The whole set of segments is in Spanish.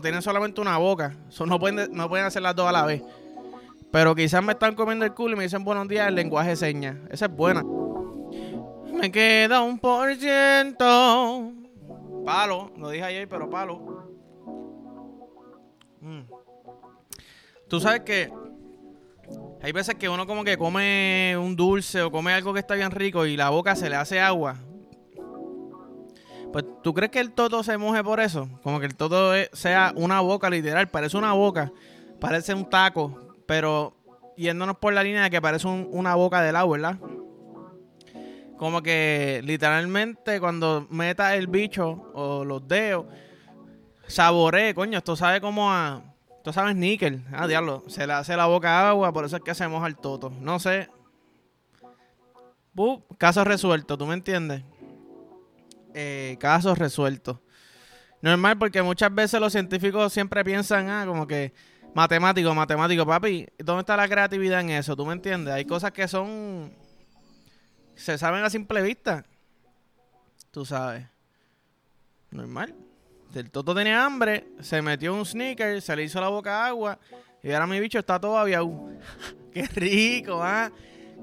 tienen solamente una boca. So, no, pueden, no pueden hacer las dos a la vez. Pero quizás me están comiendo el culo y me dicen buenos días en lenguaje de señas. Esa es buena. Me queda un por ciento. Palo, lo dije ayer, pero palo. Mm. Tú sabes que hay veces que uno como que come un dulce o come algo que está bien rico y la boca se le hace agua. Pues, ¿tú crees que el toto se moje por eso? Como que el toto sea una boca literal, parece una boca, parece un taco, pero yéndonos por la línea de que parece un- una boca de helado, ¿verdad? Como que literalmente cuando metas el bicho o los dedos, saboree, coño, esto sabe como a... Esto sabe a níquel. Ah, diablo, se le hace la boca agua, por eso es que se moja el toto. No sé. Bu, caso resuelto, ¿tú me entiendes? Eh, casos resueltos. Normal, porque muchas veces los científicos siempre piensan, ah, como que matemático, matemático, papi, ¿dónde está la creatividad en eso? ¿Tú me entiendes? Hay cosas que son. se saben a simple vista. Tú sabes. Normal. El Toto tenía hambre, se metió un sneaker, se le hizo la boca agua y ahora mi bicho está todo aviado. Qué rico, ah.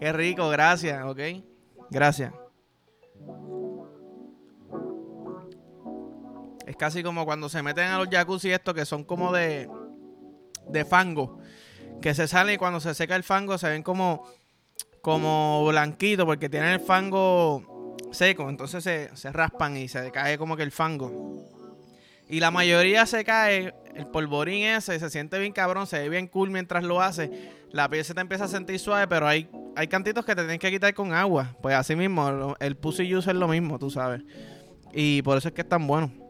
Qué rico, gracias, ok. Gracias. Es casi como cuando se meten a los jacuzzi estos que son como de, de fango. Que se sale y cuando se seca el fango se ven como, como blanquitos porque tienen el fango seco. Entonces se, se raspan y se cae como que el fango. Y la mayoría se cae, el polvorín ese, se siente bien cabrón, se ve bien cool mientras lo hace. La piel se te empieza a sentir suave, pero hay, hay cantitos que te tienes que quitar con agua. Pues así mismo, el pussy juice es lo mismo, tú sabes. Y por eso es que es tan bueno.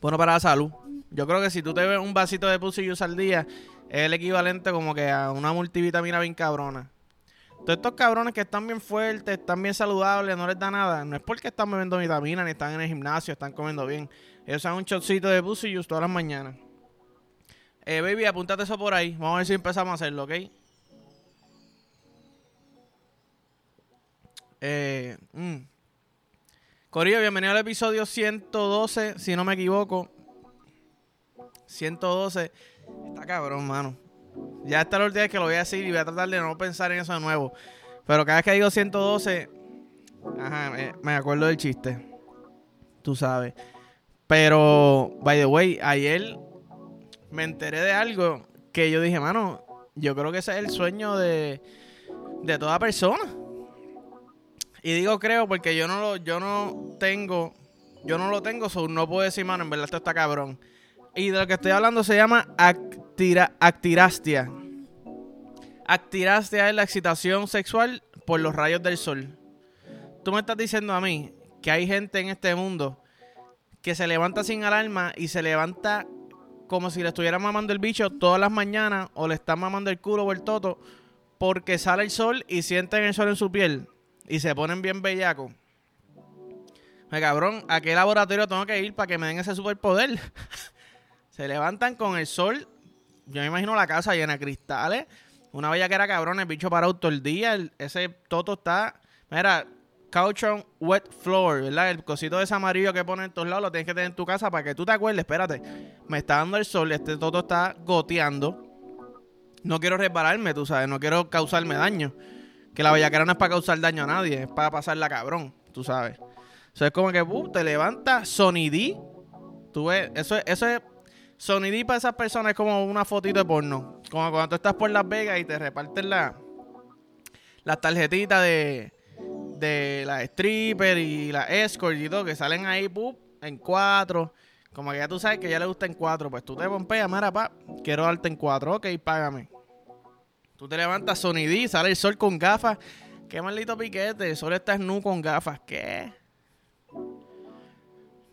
Bueno para la salud. Yo creo que si tú te ves un vasito de pussy juice al día, es el equivalente como que a una multivitamina bien cabrona. Todos estos cabrones que están bien fuertes, están bien saludables, no les da nada. No es porque están bebiendo vitamina, ni están en el gimnasio, están comiendo bien. Ellos dan un shotcito de pussy juice todas las mañanas. Eh, baby, apúntate eso por ahí. Vamos a ver si empezamos a hacerlo, ¿ok? Eh, mm. Corillo, bienvenido al episodio 112, si no me equivoco. 112. Está cabrón, mano. Ya esta es la última vez que lo voy a decir y voy a tratar de no pensar en eso de nuevo. Pero cada vez que digo 112, ajá, me, me acuerdo del chiste. Tú sabes. Pero, by the way, ayer me enteré de algo que yo dije, mano, yo creo que ese es el sueño de, de toda persona. Y digo creo porque yo no lo, yo no tengo, yo no lo tengo, so no puedo decir, mano, en verdad esto está cabrón. Y de lo que estoy hablando se llama actira, actirastia. Actirastia es la excitación sexual por los rayos del sol. Tú me estás diciendo a mí que hay gente en este mundo que se levanta sin alarma y se levanta como si le estuvieran mamando el bicho todas las mañanas o le están mamando el culo o el toto porque sale el sol y sienten el sol en su piel y se ponen bien bellacos. Me cabrón, ¿a qué laboratorio tengo que ir para que me den ese superpoder? se levantan con el sol. Yo me imagino la casa llena de cristales. Una bella que era cabrón, el bicho parado todo el día. ese toto está. Mira, Couchon Wet Floor, ¿verdad? El cosito de ese amarillo que ponen en todos lados lo tienes que tener en tu casa para que tú te acuerdes. Espérate, me está dando el sol, este toto está goteando. No quiero repararme, tú sabes, no quiero causarme daño. Que la bellaquera no es para causar daño a nadie, es para pasarla cabrón, tú sabes. Eso es como que uh, te levanta Sony D. Tú ves, eso es, eso es. Sony D para esas personas es como una fotito de porno. Como cuando tú estás por Las Vegas y te reparten la, las tarjetitas de, de la stripper y la escort y todo, que salen ahí pup, en cuatro. Como que ya tú sabes que ya le gusta en cuatro. Pues tú te pompeas, mira, pa, quiero darte en cuatro. Ok, págame. Tú te levantas Sony D, sale el sol con gafas. Qué maldito piquete. El sol está nu con gafas. ¿Qué?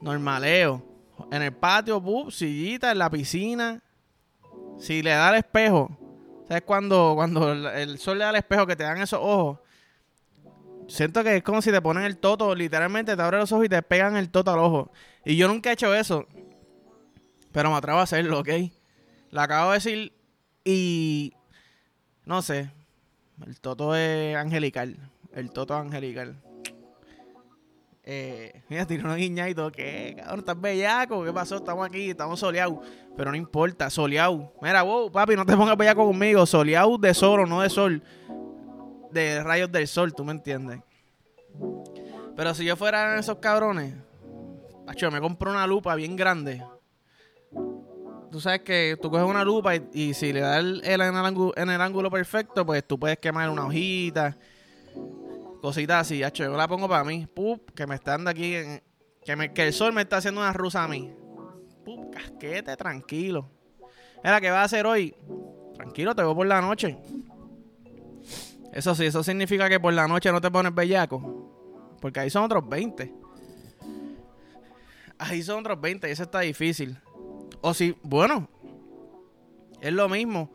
Normaleo. En el patio, pup, sillita, en la piscina. Si le da el espejo. ¿Sabes cuando, cuando el, el sol le da el espejo que te dan esos ojos? Siento que es como si te ponen el toto, literalmente te abren los ojos y te pegan el toto al ojo. Y yo nunca he hecho eso. Pero me atrevo a hacerlo, ¿ok? La acabo de decir y... No sé. El toto es angelical. El toto es angelical. Eh, mira, tiró una guiña y todo. ¿Qué? Cabrón, estás bellaco. ¿Qué pasó? Estamos aquí, estamos soleados. Pero no importa, soleado. Mira, wow, papi, no te pongas bellaco conmigo. Soleado de sol, no de sol. De rayos del sol, tú me entiendes. Pero si yo fuera esos cabrones, macho, me compro una lupa bien grande. Tú sabes que tú coges una lupa y, si le das el, en, el ángulo, en perfecto, pues tú puedes quemar una hojita Cositas así, hacho, yo la pongo para mí. Pup, que me está dando aquí. que, me, el sol me está haciendo una rusa a mí. Pup, casquete, tranquilo. Era, ¿qué va a hacer hoy? Tranquilo, te voy por la noche. Eso sí, eso significa que por la noche no te pones bellaco. Porque ahí son otros 20. Ahí son otros 20 y eso está difícil. O si, bueno, es lo mismo.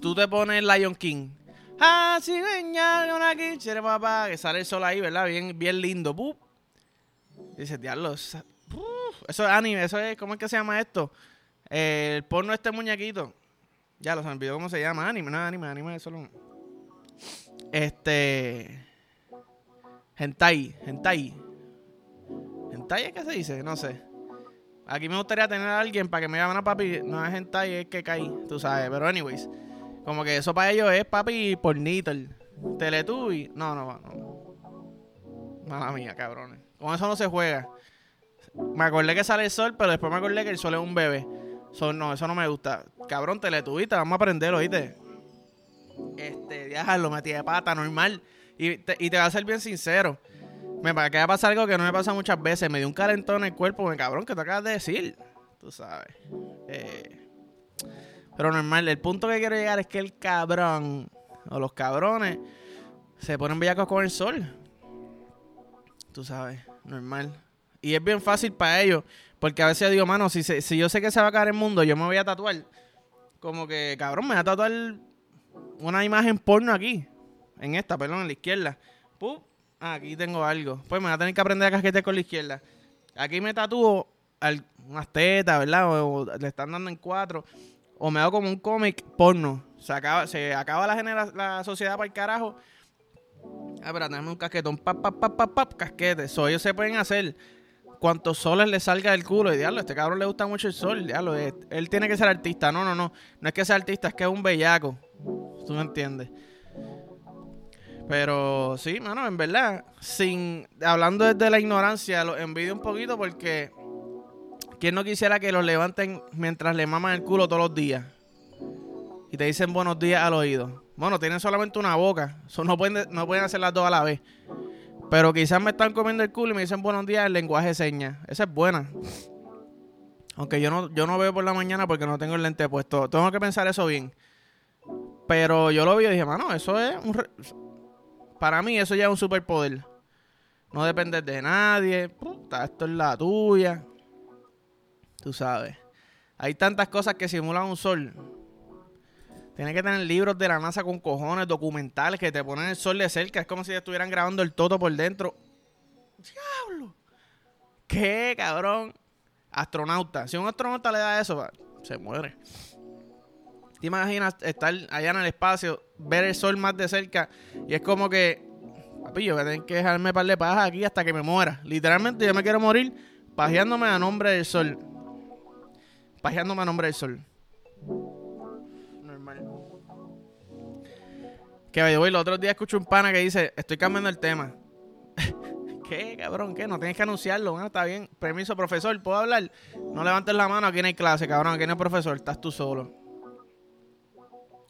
Tú te pones Lion King Así aquí, chere papá, que sale el sol ahí, ¿verdad? Bien, bien lindo. Dice, diablo, eso es anime, eso es, ¿cómo es que se llama esto? el porno este muñequito. Ya lo se me olvidó cómo se llama, anime, no anime, anime es solo Este... Hentai, hentai. ¿Hentai es que se dice? No sé. Aquí me gustaría tener a alguien para que me llamen a papi. No es hentai, es que caí, tú sabes. Pero anyways. Como que eso para ellos es papi pornito. Teletubby. No, no, no. Mala mía, cabrones. Con eso no se juega. Me acordé que sale el sol, pero después me acordé que el sol es un bebé. no, eso no me gusta. Cabrón, Teletubby, te vamos a aprender, oíste. Este, déjalo, metí de pata, normal. Y te, y te voy a ser bien sincero. Me va a pasar algo que no me pasa muchas veces. Me dio un calentón en el cuerpo, me cabrón, que te acabas de decir. Tú sabes. Eh, pero normal, el punto que quiero llegar es que el cabrón o los cabrones se ponen bellacos con el sol. Tú sabes, normal. Y es bien fácil para ellos. Porque a veces digo, mano, si, si yo sé que se va a caer el mundo, yo me voy a tatuar. Como que, cabrón, me voy a tatuar una imagen porno aquí. En esta, perdón, en la izquierda. Pup, aquí tengo algo. Pues me voy a tener que aprender a casquete con la izquierda. Aquí me tatúo unas tetas, ¿verdad? o, le están dando en cuatro o me hago como un cómic porno. Se acaba, se acaba la, la sociedad para el carajo. Ah, pero tenemos un casquetón, pap, pap, pap, pap, pap, casquete. Eso ellos se pueden hacer cuantos soles le salga del culo. Y diablo, este cabrón le gusta mucho el sol. Diablo, él tiene que ser artista. No, no, no. No es que sea artista, es que es un bellaco. Tú me entiendes. Pero sí, mano, en verdad, sin hablando desde la ignorancia, lo envidio un poquito porque ¿Quién no quisiera que los levanten mientras le maman el culo todos los días? Y te dicen buenos días al oído. Bueno, tienen solamente una boca. no, pueden, no pueden hacer las dos a la vez. Pero quizás me están comiendo el culo y me dicen buenos días en lenguaje de señas. Esa es buena. Aunque yo no, yo no veo por la mañana porque no tengo el lente puesto. Tengo que pensar eso bien. Pero yo lo vi y dije, mano, eso es un... Para mí eso ya es un superpoder. No depender de nadie. Puta, esto es la tuya. Tú sabes. Hay tantas cosas que simulan un sol. Tienes que tener libros de la NASA con cojones, documentales que te ponen el sol de cerca. Es como si estuvieran grabando el toto por dentro. ¡Diablo! ¿Qué, cabrón? Astronauta. Si un astronauta le da eso, se muere. ¿Te imaginas estar allá en el espacio, ver el sol más de cerca? Y es como que, papi, yo voy a tener que dejarme par de pajas aquí hasta que me muera. Literalmente yo me quiero morir pajeándome a nombre del sol pajeándome a nombre del sol. Normal. Que voy, el otro día escucho un pana que dice, estoy cambiando el tema. ¿Qué, cabrón? ¿Qué? No tienes que anunciarlo. Está bien. Permiso, profesor, ¿puedo hablar? No levantes la mano, aquí no hay clase, cabrón. Aquí no hay profesor, estás tú solo.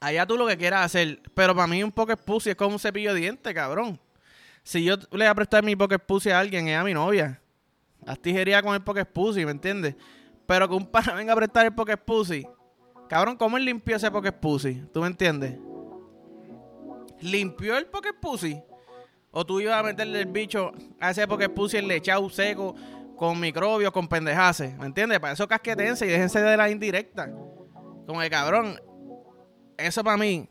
Allá tú lo que quieras hacer. Pero para mí un pocket pussy es como un cepillo de dientes, cabrón. Si yo le voy a prestar mi pocket pussy a alguien, es a mi novia. Haz tijería con el Poké Pussy, ¿me entiendes? Pero que un pana venga a prestar el Poké Pussy. Cabrón, ¿cómo él limpió ese Poké Pussy? ¿Tú me entiendes? ¿Limpió el Poké Pussy? O tú ibas a meterle el bicho a ese porque puse el lechado seco con microbios, con pendejaces. ¿Me entiendes? Para eso casquetense y déjense de la indirecta. Como que cabrón, eso para mí,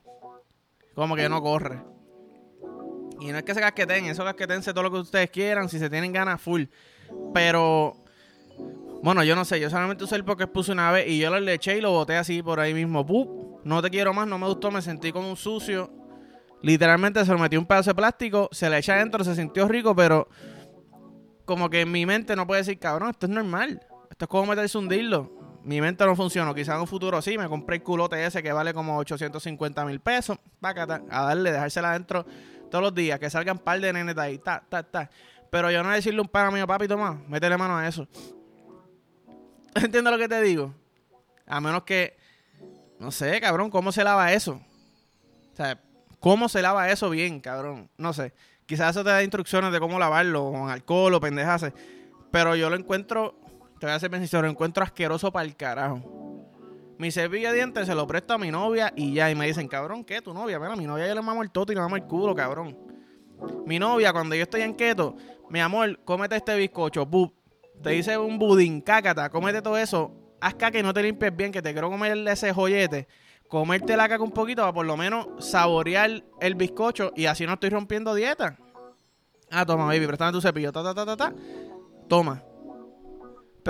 como que no corre. Y no es que se casqueten, eso casquetense todo lo que ustedes quieran, si se tienen ganas, full. Pero, bueno, yo no sé, yo solamente usé el porque puse una vez y yo lo eché y lo boté así por ahí mismo. ¡Pup! No te quiero más, no me gustó, me sentí como un sucio. Literalmente se lo metí un pedazo de plástico, se le echa adentro, se sintió rico, pero como que en mi mente no puede decir, cabrón, esto es normal. Esto es como meterse un dildo. Mi mente no funciona. Quizás en un futuro sí. Me compré el culote ese que vale como 850 mil pesos. Pácata, a darle, dejársela adentro todos los días. Que salgan par de nenes de ahí. Ta, ta, ta. Pero yo no voy a decirle un pana mío, papi, toma, métele mano a eso. ¿Entiendes lo que te digo? A menos que, no sé, cabrón, ¿cómo se lava eso? O sea, ¿cómo se lava eso bien, cabrón? No sé. Quizás eso te da instrucciones de cómo lavarlo, con alcohol o pendejase. Pero yo lo encuentro, te voy a ser sincero, encuentro asqueroso para el carajo. Mi cepillo de dientes se lo presto a mi novia y ya. Y me dicen, cabrón, ¿qué? ¿Tu novia? Mira, mi novia yo le mamo el toto y le mamo el culo, cabrón. Mi novia, cuando yo estoy en keto, mi amor, cómete este bizcocho. Te dice un budín, cácata, cómete todo eso. Haz que no te limpies bien, que te quiero comer ese joyete comerte la caca un poquito para por lo menos saborear el bizcocho y así no estoy rompiendo dieta. Ah, toma, baby, préstame tu cepillo. Ta, ta, ta, ta, ta. Toma.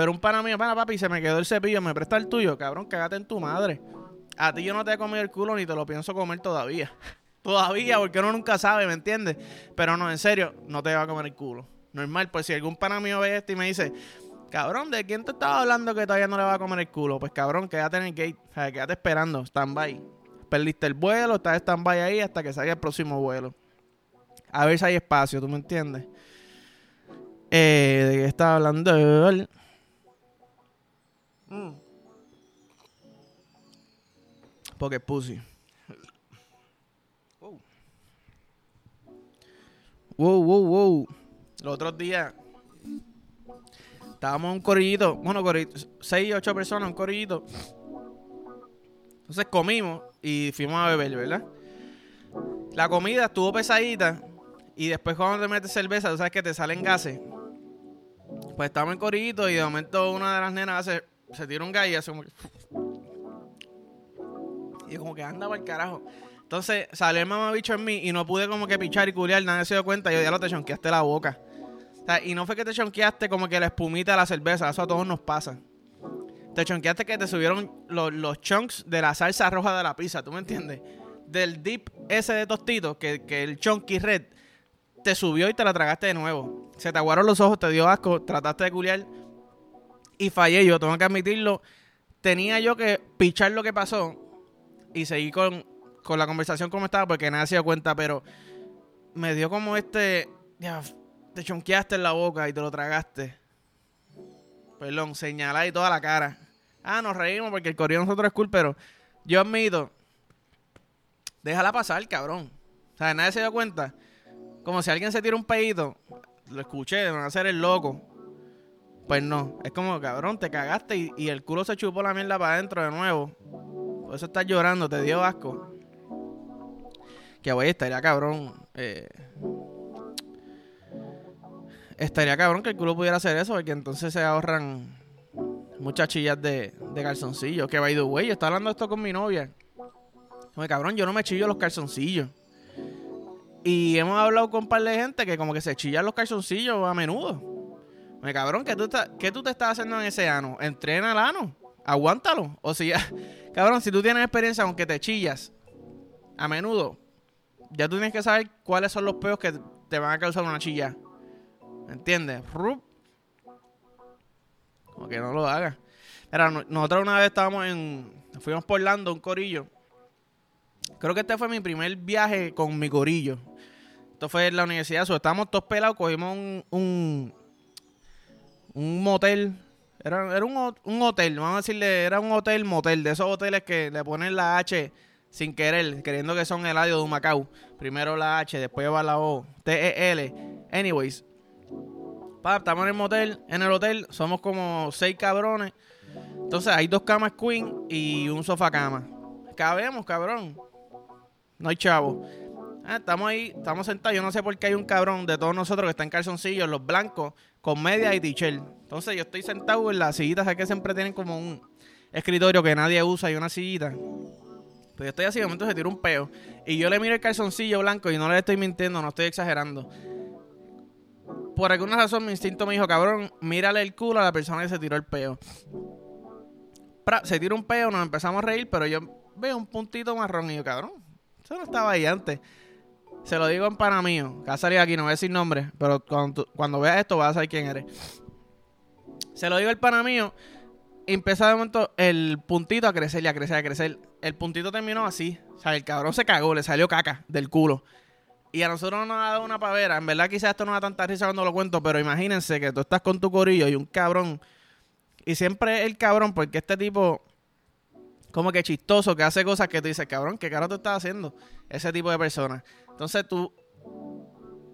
Pero un pana mío, pana papi, se me quedó el cepillo, me presta el tuyo. Cabrón, cagate en tu madre. A ti yo no te he comido el culo ni te lo pienso comer todavía. todavía, porque uno nunca sabe, ¿me entiendes? Pero no, en serio, no te va a comer el culo. Normal, pues si algún pana mío ve esto y me dice, Cabrón, ¿de quién te estaba hablando que todavía no le va a comer el culo? Pues cabrón, quédate en el gate. O sea, quédate esperando, stand-by. Perdiste el vuelo, estás stand-by ahí hasta que salga el próximo vuelo. A ver si hay espacio, ¿tú me entiendes? Eh, ¿De qué estaba hablando? Mm. Porque pussy. Wow. Wow, wow, wow. Los otros días Estábamos en un corillito, bueno, corillito, seis, ocho personas, un corillito. Entonces comimos y fuimos a beber, ¿verdad? La comida estuvo pesadita y después cuando te metes cerveza, tú sabes que te salen gases. Pues estábamos en corillito y de momento una de las nenas se, se tira un gallo y hace como que... Y como que anda para el carajo. Entonces salió el mamabicho en mí y no pude como que pichar y culiar, nadie se dio cuenta. Y yo ya lo te chonqueaste la boca y no fue que te chonqueaste como que la espumita de la cerveza, eso a todos nos pasa. Te chonqueaste que te subieron los, chunks de la salsa roja de la pizza, ¿tú me entiendes? Del dip ese de tostito, que, el chunky red te subió y te la tragaste de nuevo. Se te aguaron los ojos, te dio asco, trataste de culiar y fallé yo, tengo que admitirlo. Tenía yo que pichar lo que pasó y seguir con, con la conversación como estaba porque nadie se dio cuenta, pero me dio como este te chonqueaste en la boca y te lo tragaste. Perdón, señalá y toda la cara. Ah, nos reímos porque el corrido nosotros es cool, pero yo admito, déjala pasar, cabrón. O sea, nadie se dio cuenta. Como si alguien se tira un pedito, lo escuché, van a hacer el loco. Pues no, es como, cabrón, te cagaste y, el culo se chupó la mierda para adentro de nuevo. Por eso estás llorando, te dio asco. Que voy, estaría cabrón. Eh, estaría cabrón que el culo pudiera hacer eso, porque entonces se ahorran muchas chillas de, de calzoncillos. Que by the way, yo estaba hablando esto con mi novia. Como cabrón, yo no me chillo los calzoncillos. Y hemos hablado con un par de gente que como que se chillan los calzoncillos a menudo. Me cabrón, ¿qué tú, ¿qué tú te estás haciendo en ese ano? Entrena el ano. Aguántalo. O sea, cabrón, si tú tienes experiencia con que te chillas a menudo, ya tú tienes que saber cuáles son los peos que te van a causar una chilla. ¿Me entiendes? Como que no lo haga. Era, nosotros una vez estábamos en. Fuimos por Lando, un corillo. Creo que este fue mi primer viaje con mi corillo. Esto fue en la universidad. estábamos todos pelados, cogimos un, un motel. Era, era un, un, hotel, vamos a decirle, era un hotel motel, de esos hoteles que le ponen la H sin querer, creyendo que son el audio de Macao. Primero la H, después va la O, T-E-L. Anyways, estamos en el motel, en el hotel, somos como seis cabrones. Entonces hay dos camas queen y un sofá cama. Cabemos, cabrón. No hay chavo. Ah, estamos ahí, estamos sentados. Yo no sé por qué hay un cabrón de todos nosotros que está en calzoncillos, los blancos, con media y t Entonces yo estoy sentado en la sillita, ¿sabes que siempre tienen como un escritorio que nadie usa y una sillita? Pues yo estoy así, de momento se tira un peo. Y yo le miro el calzoncillo blanco y no le estoy mintiendo, no estoy exagerando. Por alguna razón mi instinto me dijo, cabrón, mírale el culo a la persona que se tiró el peo. se tira un peo, nos empezamos a reír, pero yo veo un puntito marrón y yo, cabrón, eso no estaba ahí antes. Se lo digo en pana mío, que ha salido aquí, no voy a decir nombre, pero cuando, cuando veas esto vas a saber quién eres. Se lo digo el pana mío, y empezó de momento el puntito a crecer y a crecer, a crecer. El puntito terminó así. O sea, el cabrón se cagó, le salió caca del culo. Y a nosotros nos ha dado una pavera. En verdad, quizás esto no da tanta risa cuando lo cuento, pero imagínense que tú estás con tu corillo y un cabrón. Y siempre el cabrón, porque este tipo, como que chistoso, que hace cosas que tú dices, cabrón, ¿qué carajo tú estás haciendo? Ese tipo de personas. Entonces tú,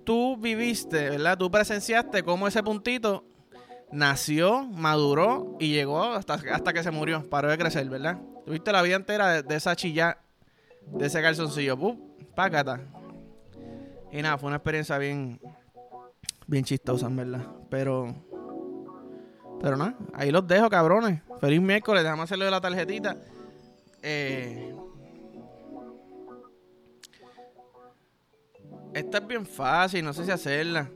tú viviste, ¿verdad? Tú presenciaste cómo ese puntito nació, maduró y llegó hasta, hasta que se murió. Paró de crecer, ¿verdad? Tuviste la vida entera de, esa chilla, de ese calzoncillo. ¡Pum! Pácata. Y nada, fue una experiencia bien, bien chistosa, verdad. Pero, pero nada, ahí los dejo, cabrones. Feliz miércoles, déjame hacerlo de la tarjetita. Eh, Esta es bien fácil, no sé si hacerla.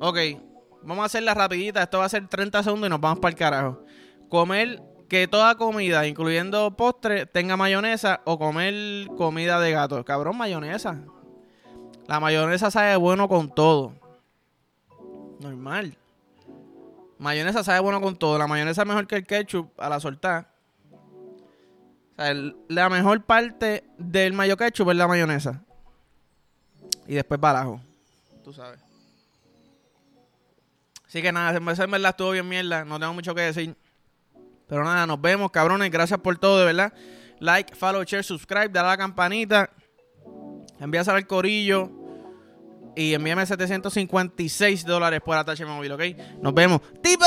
Ok, vamos a hacerla rapidita. Esto va a ser 30 segundos y nos vamos para el carajo. Comer que toda comida, incluyendo postre, tenga mayonesa o comer comida de gato. Cabrón, mayonesa. La mayonesa sabe bueno con todo. Normal. Mayonesa sabe bueno con todo. La mayonesa es mejor que el ketchup a la soltar. La mejor parte del mayo ketchup es la mayonesa. Y después barajo. Tú sabes. Así que nada, en verdad estuvo bien mierda. No tengo mucho que decir. Pero nada, nos vemos, cabrones. Gracias por todo, de verdad. Like, follow, share, subscribe, dale a la campanita. Envíaselo al corillo. Y envíame 756 dólares por atache móvil, ¿ok? Nos vemos. ¡Tipo!